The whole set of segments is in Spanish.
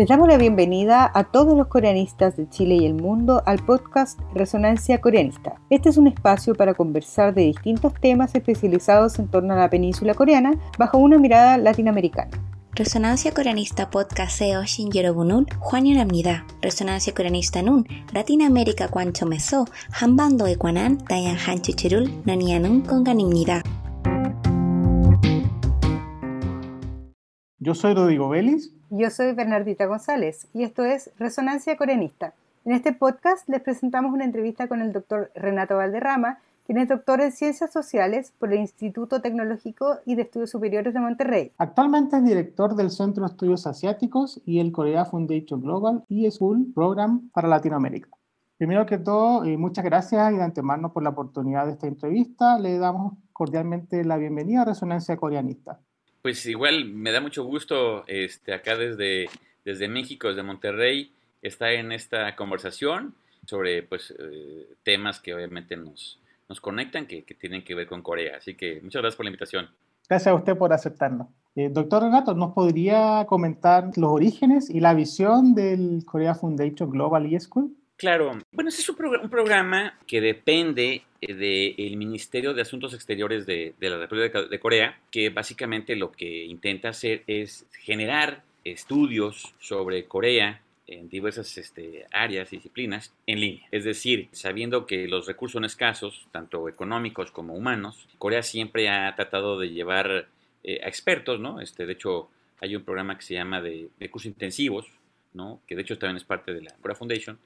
Les damos la bienvenida a todos los coreanistas de Chile y el mundo al podcast Resonancia Coreanista. Este es un espacio para conversar de distintos temas especializados en torno a la península coreana bajo una mirada latinoamericana. Resonancia Coreanista Podcast SEO Shinjerobunun, Juan Yoramnida. Resonancia Coreanista Nun, Latinoamérica Cuancho Meso, Hambando Ecuanan, Dayan Hanchuchirul, Nanianun Conganimnida. Yo soy Rodrigo Vélez yo soy Bernardita González y esto es Resonancia Coreanista. En este podcast les presentamos una entrevista con el doctor Renato Valderrama, quien es doctor en Ciencias Sociales por el Instituto Tecnológico y de Estudios Superiores de Monterrey. Actualmente es director del Centro de Estudios Asiáticos y el Korea Foundation Global y School Program para Latinoamérica. Primero que todo, eh, muchas gracias y de antemano por la oportunidad de esta entrevista. Le damos cordialmente la bienvenida a Resonancia Coreanista. Pues igual me da mucho gusto este, acá desde, desde México, desde Monterrey, estar en esta conversación sobre pues, eh, temas que obviamente nos, nos conectan, que, que, tienen que ver con Corea. Así que muchas gracias por la invitación. Gracias a usted por aceptarnos. Eh, doctor Renato, ¿nos podría comentar los orígenes y la visión del Korea Foundation Global e-School? Claro, bueno, es un, un programa que depende eh, del Ministerio de Asuntos Exteriores de, de, la República de Corea, que básicamente lo que intenta hacer es generar estudios sobre Corea en diversas este, áreas y disciplinas en línea. Es decir, sabiendo que los recursos son escasos, tanto económicos como humanos, Corea siempre ha tratado de llevar eh, a expertos, ¿no? Este, de hecho, hay un programa que se llama de, de cursos intensivos, ¿no? que de hecho también es parte de la Corea Foundation,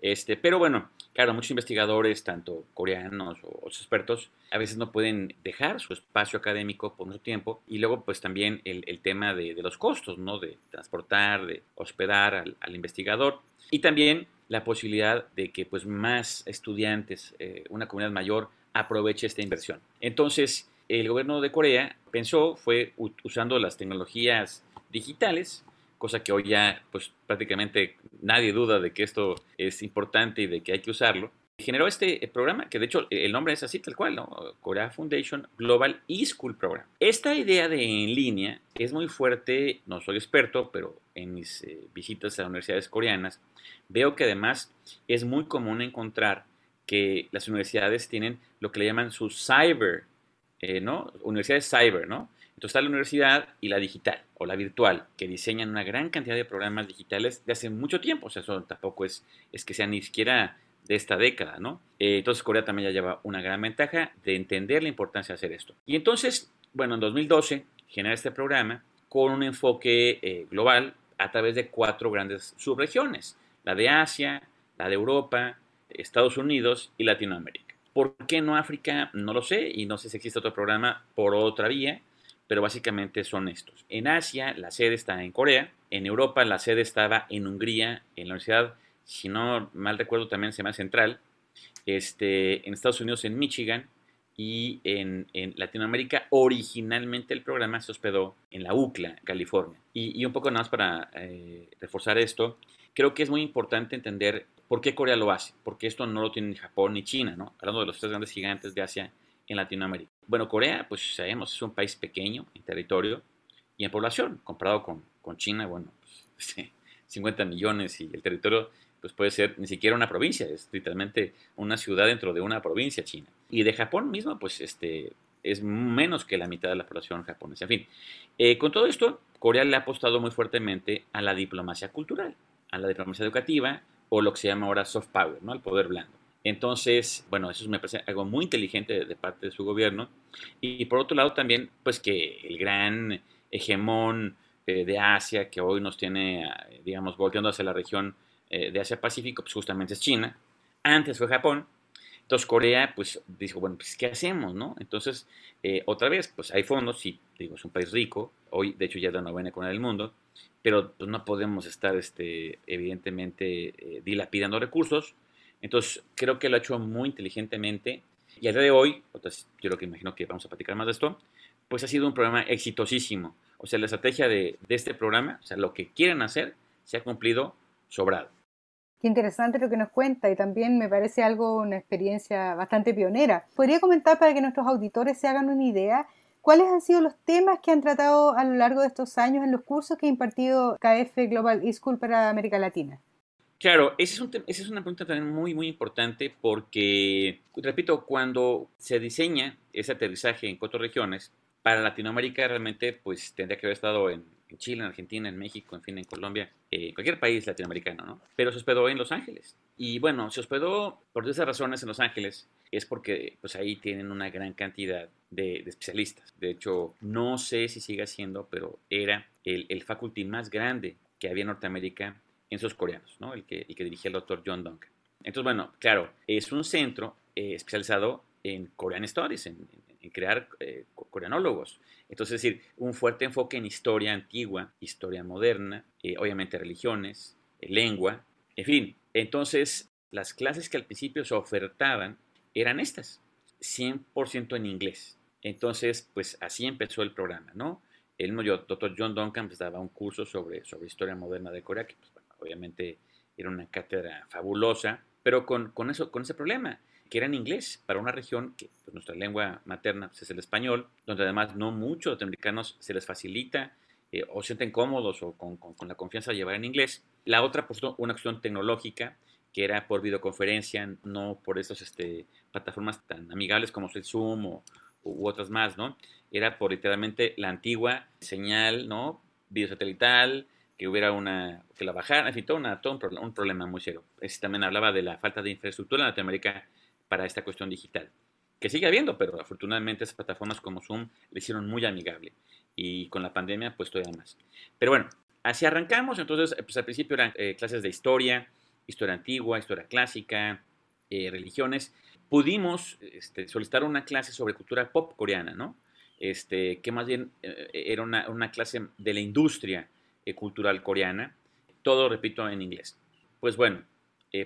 este, pero bueno, claro, muchos investigadores, tanto coreanos o expertos, a veces no pueden dejar su espacio académico por mucho tiempo. Y luego, pues también el, tema de, los costos, ¿no? De transportar, de hospedar al, al, investigador. Y también la posibilidad de que pues más estudiantes, eh, una comunidad mayor, aproveche esta inversión. Entonces, el gobierno de Corea pensó, fue usando las tecnologías digitales, cosa que hoy ya pues prácticamente nadie duda de que esto es importante y de que hay que usarlo. Generó este eh, programa, que de hecho el nombre es así tal cual, ¿no? Korea Foundation Global eSchool Program. Esta idea de en línea es muy fuerte, no soy experto, pero en mis eh, visitas a universidades coreanas veo que además es muy común encontrar que las universidades tienen lo que le llaman su cyber, eh, ¿no? Universidades cyber, ¿no? Entonces está la universidad y la digital o la virtual, que diseñan una gran cantidad de programas digitales de hace mucho tiempo. O sea, eso tampoco es, es que sea ni siquiera de esta década, ¿no? Eh, entonces Corea también ya lleva una gran ventaja de entender la importancia de hacer esto. Y entonces, bueno, en 2012 genera este programa con un enfoque eh, global a través de cuatro grandes subregiones, la de Asia, la de Europa, Estados Unidos y Latinoamérica. ¿Por qué no África? No lo sé y no sé si existe otro programa por otra vía pero básicamente son estos. En Asia la sede está en Corea, en Europa la sede estaba en Hungría, en la universidad, si no mal recuerdo también se llama Central, este, en Estados Unidos en Michigan y en, Latinoamérica originalmente el programa se hospedó en la UCLA, California. Y, un poco nada más para eh, reforzar esto, creo que es muy importante entender por qué Corea lo hace, porque esto no lo tiene ni Japón ni China, ¿no? Hablando de los tres grandes gigantes de Asia en Latinoamérica. Bueno, Corea, pues sabemos, es un país pequeño en territorio y en población, comparado con, con China, bueno, pues, 50 millones y el territorio pues puede ser ni siquiera una provincia, es literalmente una ciudad dentro de una provincia china. Y de Japón mismo, pues este, es menos que la mitad de la población japonesa. En fin, eh, con todo esto, Corea le ha apostado muy fuertemente a la diplomacia cultural, a la diplomacia educativa o lo que se llama ahora soft power, ¿no? el poder blando. Entonces, bueno, eso me parece algo muy inteligente de, parte de su gobierno. Y, por otro lado también, pues que el gran hegemón eh, de Asia, que hoy nos tiene, digamos, volteando hacia la región eh, de Asia-Pacífico, pues justamente es China. Antes fue Japón. Entonces Corea, pues dijo, bueno, pues ¿qué hacemos, no? Entonces, eh, otra vez, pues hay fondos, sí, digo, es un país rico. Hoy, de hecho, ya es la novena economía del mundo. Pero pues, no podemos estar, este, evidentemente, dilapidando recursos entonces, creo que lo ha hecho muy inteligentemente. Y al día de hoy, entonces, yo lo que imagino que vamos a platicar más de esto, pues ha sido un programa exitosísimo. O sea, la estrategia de, de este programa, o sea, lo que quieren hacer, se ha cumplido sobrado. Qué interesante lo que nos cuenta y también me parece algo, una experiencia bastante pionera. ¿Podría comentar para que nuestros auditores se hagan una idea ¿Cuáles han sido los temas que han tratado a lo largo de estos años en los cursos que ha impartido KF Global eSchool para América Latina? Claro, es, esa es una pregunta también muy, muy importante porque, repito, cuando se diseña ese aterrizaje en cuatro regiones, para Latinoamérica realmente pues tendría que haber estado en, Chile, en Argentina, en México, en fin, en Colombia, eh, cualquier país latinoamericano, ¿no? Pero se hospedó en Los Ángeles. Y bueno, se hospedó por esas razones en Los Ángeles, es porque pues ahí tienen una gran cantidad de, especialistas. De hecho, no sé si sigue siendo, pero era el, el, faculty más grande que había en Norteamérica en esos coreanos, ¿no? El que, el que dirigía el doctor John Duncan. Entonces, bueno, claro, es un centro eh, especializado en Korean Stories, en, en crear eh, coreanólogos. Entonces, es decir, un fuerte enfoque en historia antigua, historia moderna, eh, obviamente religiones, eh, lengua, en fin. Entonces, las clases que al principio se ofertaban eran estas, 100% en inglés. Entonces, pues así empezó el programa, ¿no? El doctor John Duncan pues, daba un curso sobre, sobre historia moderna de Corea, que pues, obviamente era una cátedra fabulosa, pero con, con, eso, con ese problema que era en inglés para una región que pues, nuestra lengua materna pues, es el español, donde además no muchos norteamericanos se les facilita eh, o sienten cómodos o con, la confianza de llevar en inglés. La otra, pues una cuestión tecnológica, que era por videoconferencia, no por esas este, plataformas tan amigables como el Zoom o, u otras más, ¿no? Era por literalmente la antigua señal, ¿no? Videosatelital, que hubiera una, que la bajaran, en fin, todo, una, todo un, problema muy serio. Es, también hablaba de la falta de infraestructura en Latinoamérica para esta cuestión digital. Que sigue habiendo, pero afortunadamente esas plataformas como Zoom le hicieron muy amigable. Y con la pandemia, pues todavía más. Pero bueno, así arrancamos. Entonces, pues al principio eran eh, clases de historia, historia antigua, historia clásica, eh, religiones. Pudimos este, solicitar una clase sobre cultura pop coreana, ¿no? Este, que más bien eh, era una, clase de la industria cultural coreana. Todo, repito, en inglés. Pues bueno,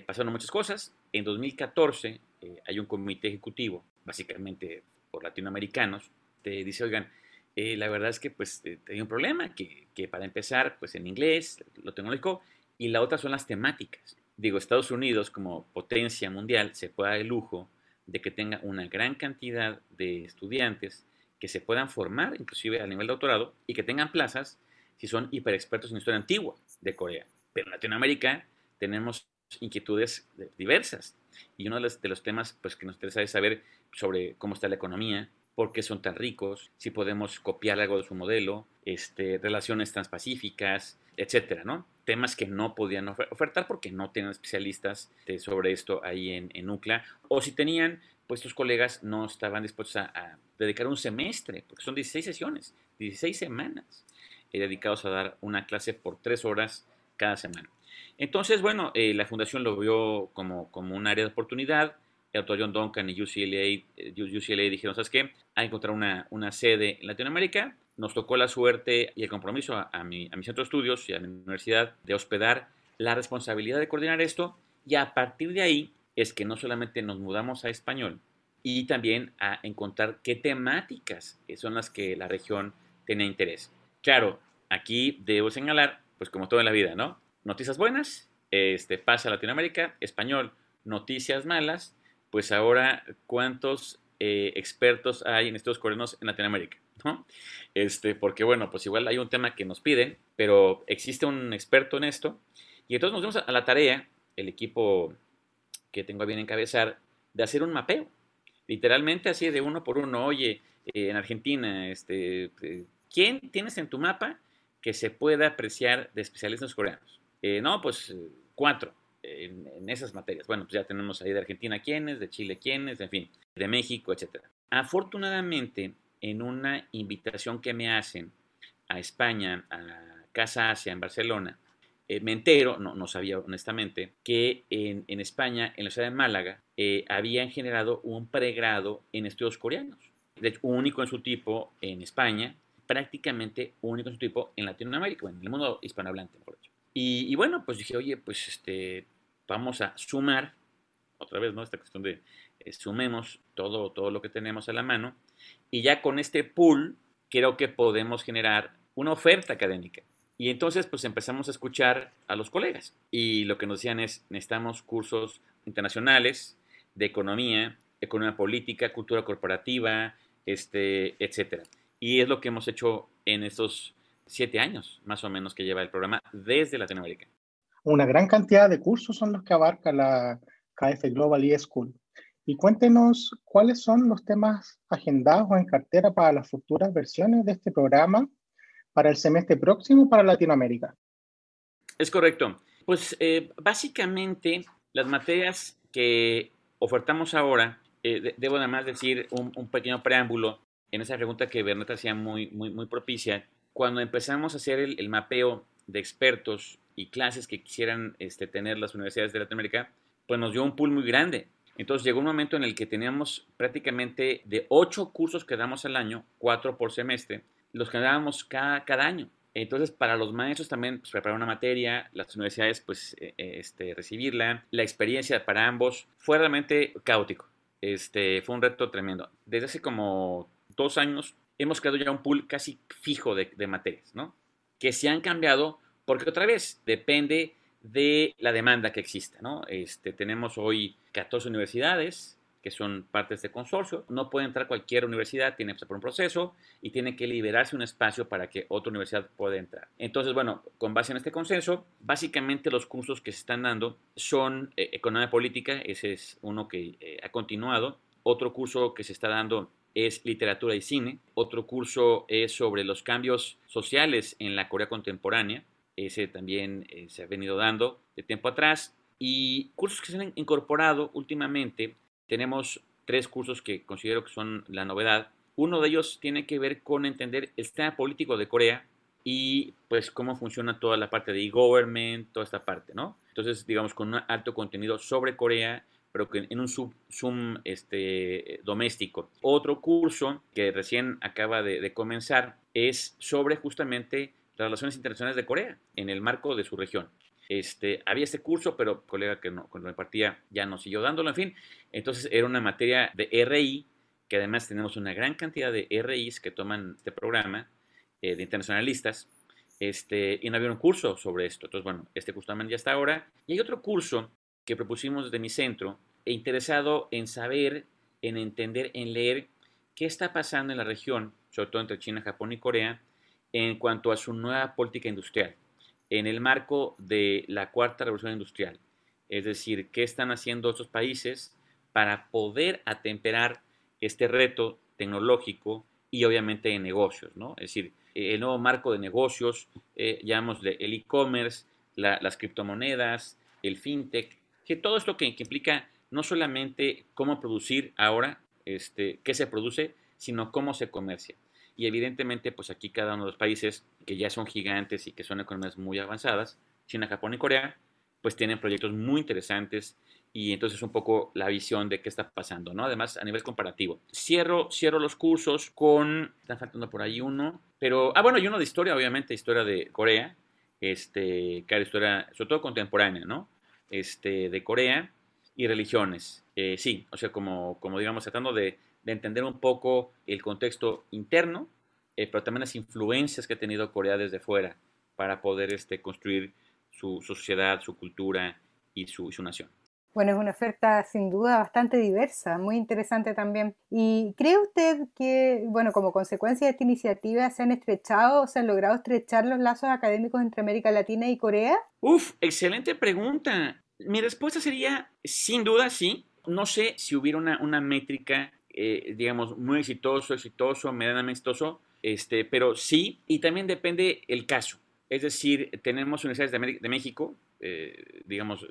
pasaron muchas cosas. En 2014 eh, hay un comité ejecutivo, básicamente por latinoamericanos, te dice, oigan, eh, la verdad es que pues eh, hay un problema, que, que, para empezar, pues en inglés, lo tecnológico, y la otra son las temáticas. Digo, Estados Unidos como potencia mundial se puede dar el lujo de que tenga una gran cantidad de estudiantes que se puedan formar, inclusive a nivel de doctorado, y que tengan plazas si son hiperexpertos en historia antigua de Corea. Pero en Latinoamérica tenemos inquietudes diversas. Y uno de los, temas pues, que nos interesa es saber sobre cómo está la economía, por qué son tan ricos, si podemos copiar algo de su modelo, este, relaciones transpacíficas, etcétera, ¿no? Temas que no podían ofertar porque no tenían especialistas sobre esto ahí en, en UCLA, o si tenían, pues sus colegas no estaban dispuestos a, dedicar un semestre, porque son 16 sesiones, 16 semanas dedicados a dar una clase por tres horas cada semana. Entonces, bueno, eh, la fundación lo vio como, como un área de oportunidad. El doctor John Duncan y UCLA, eh, UCLA dijeron, ¿sabes qué? Hay encontrar una, una, sede en Latinoamérica. Nos tocó la suerte y el compromiso a, mi, a mi centro de estudios y a mi universidad de hospedar la responsabilidad de coordinar esto. Y a partir de ahí es que no solamente nos mudamos a español, y también a encontrar qué temáticas son las que la región tiene interés. Claro, aquí debo señalar, pues como todo en la vida, ¿no? noticias buenas, este, pasa a Latinoamérica, español, noticias malas, pues ahora cuántos eh, expertos hay en estos coreanos en Latinoamérica, ¿no? Este, porque bueno, pues igual hay un tema que nos piden, pero existe un experto en esto, y entonces nos dimos a la tarea, el equipo que tengo a bien encabezar, de hacer un mapeo, literalmente así de uno por uno, oye, eh, en Argentina, este, eh, ¿quién tienes en tu mapa que se pueda apreciar de especialistas coreanos? Eh, no, pues cuatro en, esas materias. Bueno, pues ya tenemos ahí de Argentina quiénes, de Chile quiénes, en fin, de México, etc. Afortunadamente, en una invitación que me hacen a España, a Casa Asia en Barcelona, eh, me entero, no, no sabía honestamente, que en, España, en la ciudad de Málaga, eh, habían generado un pregrado en estudios coreanos. De hecho, único en su tipo en España, prácticamente único en su tipo en Latinoamérica, en el mundo hispanohablante, mejor dicho. Y, bueno, pues dije, oye, pues este, vamos a sumar, otra vez, ¿no? Esta cuestión de eh, sumemos todo, todo lo que tenemos a la mano, y ya con este pool creo que podemos generar una oferta académica. Y entonces, pues empezamos a escuchar a los colegas. Y lo que nos decían es, necesitamos cursos internacionales de economía, economía política, cultura corporativa, este, etcétera. Y es lo que hemos hecho en estos siete años, más o menos, que lleva el programa desde Latinoamérica. Una gran cantidad de cursos son los que abarca la KF Global eSchool. Y cuéntenos cuáles son los temas agendados o en cartera para las futuras versiones de este programa para el semestre próximo para Latinoamérica. Es correcto. Pues eh, básicamente las materias que ofertamos ahora, eh, debo además decir un, pequeño preámbulo en esa pregunta que Bernata hacía muy, propicia. Cuando empezamos a hacer el, mapeo de expertos y clases que quisieran este, tener las universidades de Latinoamérica, pues nos dio un pool muy grande. Entonces llegó un momento en el que teníamos prácticamente de ocho cursos que damos al año, cuatro por semestre, los que dábamos cada, cada año. Entonces, para los maestros también pues, preparar una materia, las universidades pues eh, eh, este, recibirla, la experiencia para ambos fue realmente caótico. Este, fue un reto tremendo. Desde hace como dos años hemos creado ya un pool casi fijo de, materias, ¿no? Que se han cambiado porque otra vez depende de la demanda que exista, ¿no? Este, tenemos hoy 14 universidades, que son partes de consorcio. No puede entrar cualquier universidad, tiene que pasar por un proceso y tiene que liberarse un espacio para que otra universidad pueda entrar. Entonces, bueno, con base en este consenso, básicamente los cursos que se están dando son eh, economía política, ese es uno que eh, ha continuado. Otro curso que se está dando es literatura y cine. Otro curso es sobre los cambios sociales en la Corea contemporánea. Ese también eh, se ha venido dando de tiempo atrás. Y cursos que se han incorporado últimamente tenemos tres cursos que considero que son la novedad. Uno de ellos tiene que ver con entender el sistema político de Corea y pues cómo funciona toda la parte de e-government, toda esta parte, ¿no? Entonces, digamos, con un alto contenido sobre Corea, pero que en un Zoom este, doméstico. Otro curso que recién acaba de, de comenzar es sobre justamente las relaciones internacionales de Corea en el marco de su región. Este, había este curso, pero colega que no, cuando me partía ya no siguió dándolo, en fin. Entonces era una materia de RI, que además tenemos una gran cantidad de RIs que toman este programa, eh, de internacionalistas, este, y no había un curso sobre esto. Entonces, bueno, este curso también ya está ahora. Y hay otro curso que propusimos desde mi centro, e interesado en saber, en entender, en leer qué está pasando en la región, sobre todo entre China, Japón y Corea, en cuanto a su nueva política industrial en el marco de la cuarta revolución industrial. Es decir, qué están haciendo estos países para poder atemperar este reto tecnológico y obviamente de negocios, ¿no? Es decir, el nuevo marco de negocios, eh, el e-commerce, las criptomonedas, el fintech, que todo esto que, que, implica no solamente cómo producir ahora, este, qué se produce, sino cómo se comercia. Y evidentemente, pues aquí cada uno de los países que ya son gigantes y que son economías muy avanzadas, China, Japón y Corea, pues tienen proyectos muy interesantes y entonces un poco la visión de qué está pasando, ¿no? Además, a nivel comparativo. Cierro, cierro los cursos con, están faltando por ahí uno, pero, ah, bueno, y uno de historia, obviamente, historia de Corea, este, que historia, sobre todo contemporánea, ¿no? Este, de Corea y religiones. Eh, sí, o sea, como, como digamos, tratando de de entender un poco el contexto interno, eh, pero también las influencias que ha tenido Corea desde fuera para poder este, construir su, sociedad, su cultura y su, su nación. Bueno, es una oferta sin duda bastante diversa, muy interesante también. ¿Y cree usted que, bueno, como consecuencia de esta iniciativa se han estrechado se han logrado estrechar los lazos académicos entre América Latina y Corea? Uf, excelente pregunta. Mi respuesta sería, sin duda, sí. No sé si hubiera una, una métrica eh, digamos, muy exitoso, exitoso, medianamente exitoso, este, pero sí, y también depende el caso. Es decir, tenemos universidades de, México, eh, digamos,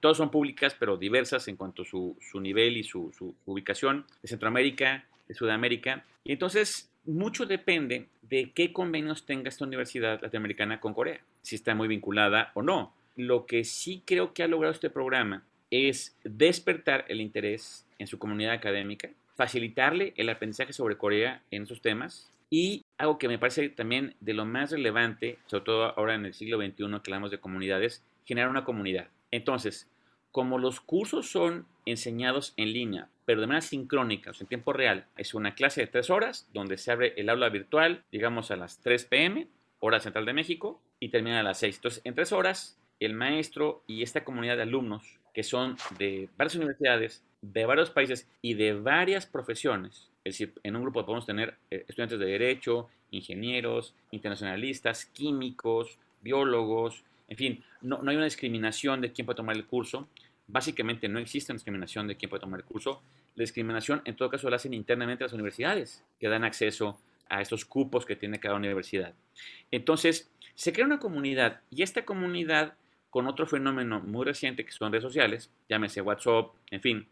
todas son públicas, pero diversas en cuanto a su, su nivel y su, su, ubicación, de Centroamérica, de Sudamérica. Y entonces, mucho depende de qué convenios tenga esta universidad latinoamericana con Corea, si está muy vinculada o no. Lo que sí creo que ha logrado este programa es despertar el interés en su comunidad académica, facilitarle el aprendizaje sobre Corea en esos temas y algo que me parece también de lo más relevante, sobre todo ahora en el siglo XXI que hablamos de comunidades, generar una comunidad. Entonces, como los cursos son enseñados en línea, pero de manera sincrónica, o sea, en tiempo real, es una clase de tres horas donde se abre el aula virtual, digamos a las 3 pm, hora central de México, y termina a las 6. Entonces, en tres horas, el maestro y esta comunidad de alumnos, que son de varias universidades, de varios países y de varias profesiones Es decir, en un grupo podemos tener eh, estudiantes de derecho, ingenieros, internacionalistas, químicos, biólogos, en fin, no, no hay una discriminación de quién puede tomar el curso. Básicamente no existe una discriminación de quién puede tomar el curso. La discriminación, en todo caso, la hacen internamente las universidades, que dan acceso a estos cupos que tiene cada universidad. Entonces, se crea una comunidad y esta comunidad, con otro fenómeno muy reciente que son redes sociales, llámese WhatsApp, en fin,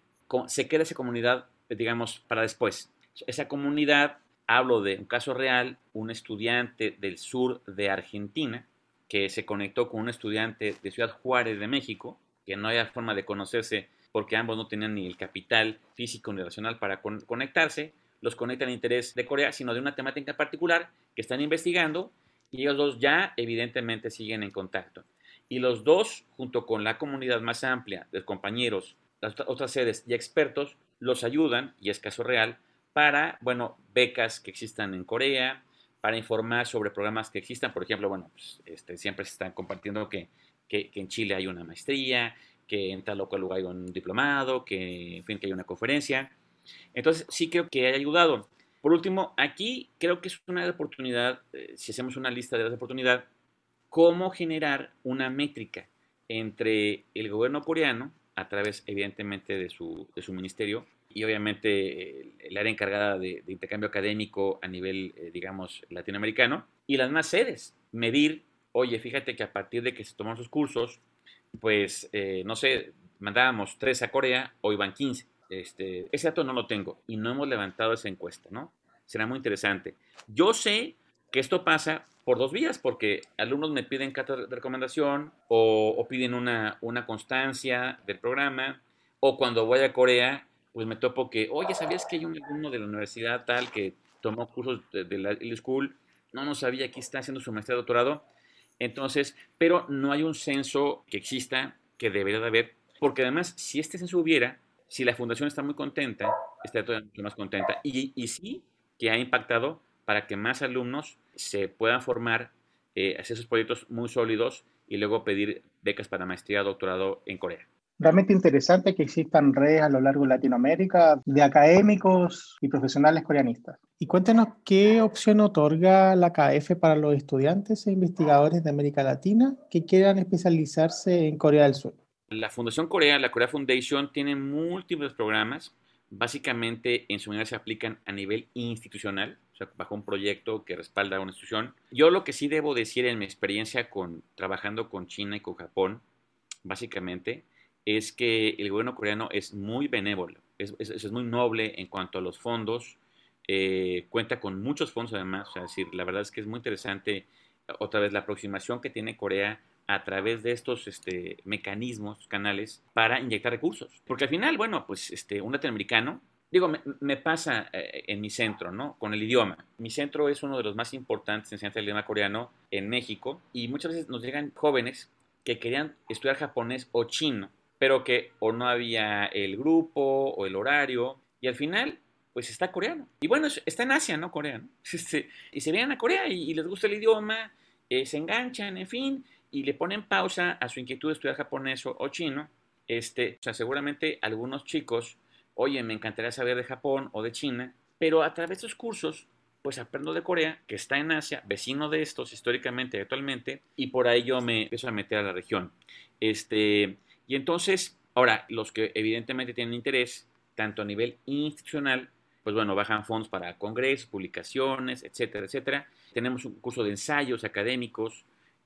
se queda esa comunidad, digamos, para después. Esa comunidad, hablo de un caso real, un estudiante del sur de Argentina que se conectó con un estudiante de Ciudad Juárez de México, que no había forma de conocerse porque ambos no tenían ni el capital físico ni racional para conectarse, los conecta el interés de Corea, sino de una temática particular que están investigando y ellos dos ya evidentemente siguen en contacto. Y los dos, junto con la comunidad más amplia de compañeros, las otras sedes y expertos, los ayudan, y es caso real, para, bueno, becas que existan en Corea, para informar sobre programas que existan. Por ejemplo, bueno, pues, este, siempre se están compartiendo que, que, en Chile hay una maestría, que en tal local lugar hay un diplomado, que, en fin, que hay una conferencia. Entonces, sí creo que ha ayudado. Por último, aquí creo que es una oportunidad, eh, si hacemos una lista de las oportunidades, cómo generar una métrica entre el gobierno coreano, a través evidentemente de su, de su ministerio, y obviamente el área encargada de, intercambio académico a nivel, eh, digamos, latinoamericano, y las más sedes. Medir, oye, fíjate que a partir de que se tomaron sus cursos, pues, eh, no sé, mandábamos tres a Corea, hoy van 15. Este, ese dato no lo tengo y no hemos levantado esa encuesta, ¿no? Será muy interesante. Yo sé que esto pasa por dos vías, porque alumnos me piden carta de recomendación o, piden una, una constancia del programa, o cuando voy a Corea, pues me topo que, oye, ¿sabías que hay un alumno de la universidad tal que tomó cursos de, la school? No, no sabía que está haciendo su maestría doctorado. Entonces, pero no hay un censo que exista, que debería de haber, porque además, si este censo hubiera, si la fundación está muy contenta, estaría todavía mucho más contenta. Y, y sí que ha impactado para que más alumnos se puedan formar, eh, hacer esos proyectos muy sólidos y luego pedir becas para maestría, doctorado en Corea. Realmente interesante que existan redes a lo largo de Latinoamérica de académicos y profesionales coreanistas. Y cuéntenos qué opción otorga la KF para los estudiantes e investigadores de América Latina que quieran especializarse en Corea del Sur. La Fundación Corea, la Corea Foundation, tiene múltiples programas. Básicamente, en su mayoría se aplican a nivel institucional, o sea, bajo un proyecto que respalda a una institución. Yo lo que sí debo decir en mi experiencia con trabajando con China y con Japón, básicamente, es que el gobierno coreano es muy benévolo, es, es, muy noble en cuanto a los fondos, eh, cuenta con muchos fondos además, o sea, decir, la verdad es que es muy interesante otra vez la aproximación que tiene Corea a través de estos este, mecanismos, canales, para inyectar recursos. Porque al final, bueno, pues este, un latinoamericano, digo, me, pasa eh, en mi centro, ¿no? Con el idioma. Mi centro es uno de los más importantes en enseñanza del idioma coreano en México y muchas veces nos llegan jóvenes que querían estudiar japonés o chino, pero que o no había el grupo o el horario y al final pues está coreano. Y bueno, está en Asia, ¿no? Coreano. Este, y se vienen a Corea y, les gusta el idioma, eh, se enganchan, en fin, y le ponen pausa a su inquietud de estudiar japonés o, chino, este, o sea, seguramente algunos chicos, oye, me encantaría saber de Japón o de China, pero a través de estos cursos, pues aprendo de Corea, que está en Asia, vecino de estos históricamente y actualmente, y por ahí yo me empiezo a meter a la región. Este, y entonces, ahora, los que evidentemente tienen interés, tanto a nivel institucional, pues bueno, bajan fondos para congresos, publicaciones, etcétera, etcétera. Tenemos un curso de ensayos académicos,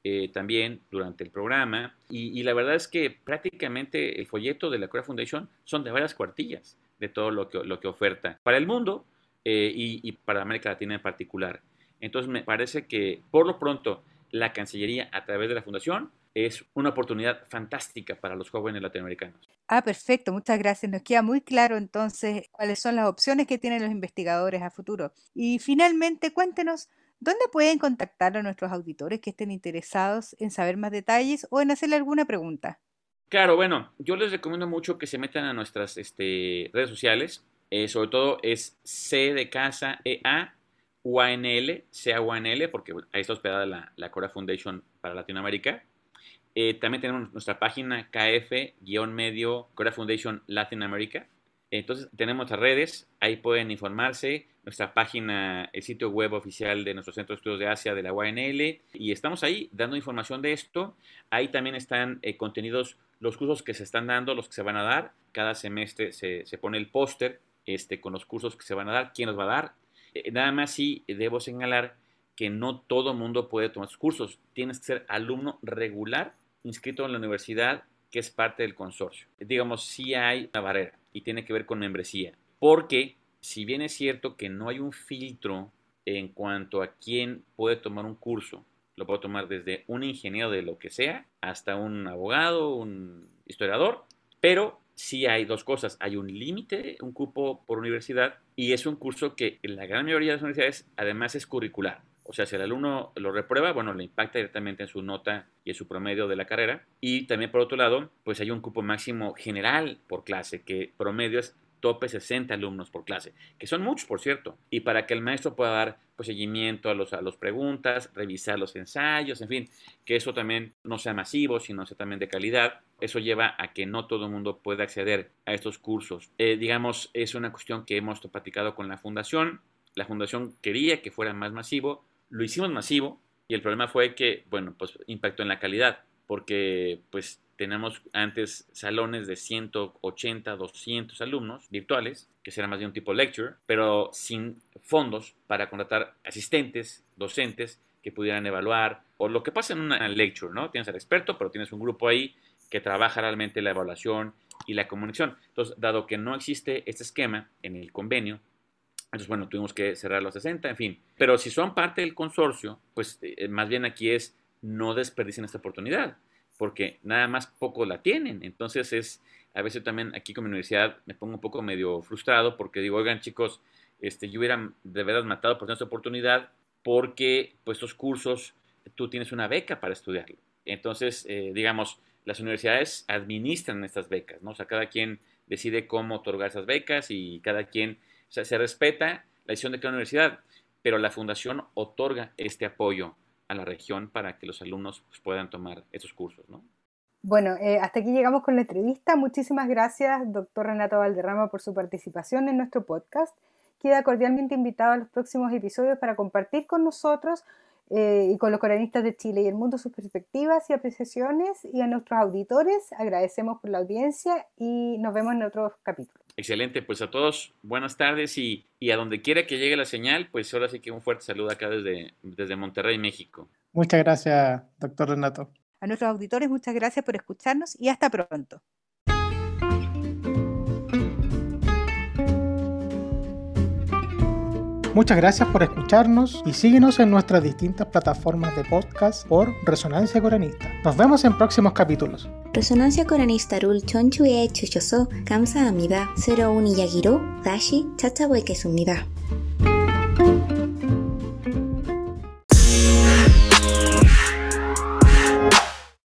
eh, también durante el programa. Y, la verdad es que prácticamente el folleto de la Corea Foundation son de varias cuartillas de todo lo que, lo que oferta para el mundo eh, y, para América Latina en particular. Entonces me parece que por lo pronto la Cancillería a través de la Fundación es una oportunidad fantástica para los jóvenes latinoamericanos. Ah, perfecto, muchas gracias. Nos queda muy claro entonces cuáles son las opciones que tienen los investigadores a futuro. Y finalmente, cuéntenos ¿Dónde pueden contactar a nuestros auditores que estén interesados en saber más detalles o en hacerle alguna pregunta? Claro, bueno, yo les recomiendo mucho que se metan a nuestras este, redes sociales. Eh, sobre todo es C de casa EA UANL, CAUANL, porque ahí está hospedada la, la Cora Foundation para Latinoamérica. Eh, también tenemos nuestra página KF-medio Cora Foundation Latinoamérica. Entonces tenemos nuestras redes, ahí pueden informarse, nuestra página, el sitio web oficial de nuestro Centro de Estudios de Asia de la UNL y estamos ahí dando información de esto. Ahí también están eh, contenidos los cursos que se están dando, los que se van a dar. Cada semestre se, pone el póster este, con los cursos que se van a dar, quién los va a dar. Eh, nada más sí debo señalar que no todo mundo puede tomar sus cursos. Tienes que ser alumno regular inscrito en la universidad que es parte del consorcio. Digamos, sí hay una barrera y tiene que ver con membresía. Porque si bien es cierto que no hay un filtro en cuanto a quién puede tomar un curso, lo puedo tomar desde un ingeniero de lo que sea hasta un abogado, un historiador, pero sí hay dos cosas. Hay un límite, un cupo por universidad, y es un curso que en la gran mayoría de las universidades además es curricular. O sea, si el alumno lo reprueba, bueno, le impacta directamente en su nota y en su promedio de la carrera. Y también por otro lado, pues hay un cupo máximo general por clase, que promedio es tope 60 alumnos por clase, que son muchos, por cierto. Y para que el maestro pueda dar pues, seguimiento a las a los preguntas, revisar los ensayos, en fin, que eso también no sea masivo, sino sea también de calidad, eso lleva a que no todo el mundo pueda acceder a estos cursos. Eh, digamos, es una cuestión que hemos platicado con la fundación. La fundación quería que fuera más masivo, lo hicimos masivo y el problema fue que, bueno, pues impactó en la calidad, porque pues tenemos antes salones de 180, 200 alumnos virtuales, que será más de un tipo lecture, pero sin fondos para contratar asistentes, docentes que pudieran evaluar, o lo que pasa en una lecture, ¿no? Tienes al experto, pero tienes un grupo ahí que trabaja realmente la evaluación y la comunicación. Entonces, dado que no existe este esquema en el convenio, entonces, bueno, tuvimos que cerrar los 60, en fin. Pero si son parte del consorcio, pues eh, más bien aquí es no desperdicien esta oportunidad, porque nada más poco la tienen. Entonces es, a veces también aquí con mi universidad me pongo un poco medio frustrado porque digo, oigan chicos, este, yo hubiera de verdad matado por esta oportunidad porque pues estos cursos tú tienes una beca para estudiarlo. Entonces, eh, digamos, las universidades administran estas becas, ¿no? O sea, cada quien decide cómo otorgar esas becas y cada quien o sea, se respeta la decisión de cada universidad, pero la fundación otorga este apoyo a la región para que los alumnos pues, puedan tomar esos cursos, ¿no? Bueno, eh, hasta aquí llegamos con la entrevista. Muchísimas gracias, doctor Renato Valderrama, por su participación en nuestro podcast. Queda cordialmente invitado a los próximos episodios para compartir con nosotros eh, y con los coreanistas de Chile y el mundo sus perspectivas y apreciaciones. Y a nuestros auditores agradecemos por la audiencia y nos vemos en otros capítulos. Excelente, pues a todos buenas tardes y, a donde quiera que llegue la señal, pues ahora sí que un fuerte saludo acá desde, desde Monterrey, México. Muchas gracias, doctor Renato. A nuestros auditores, muchas gracias por escucharnos y hasta pronto. Muchas gracias por escucharnos y síguenos en nuestras distintas plataformas de podcast por Resonancia Coranista. Nos vemos en próximos capítulos.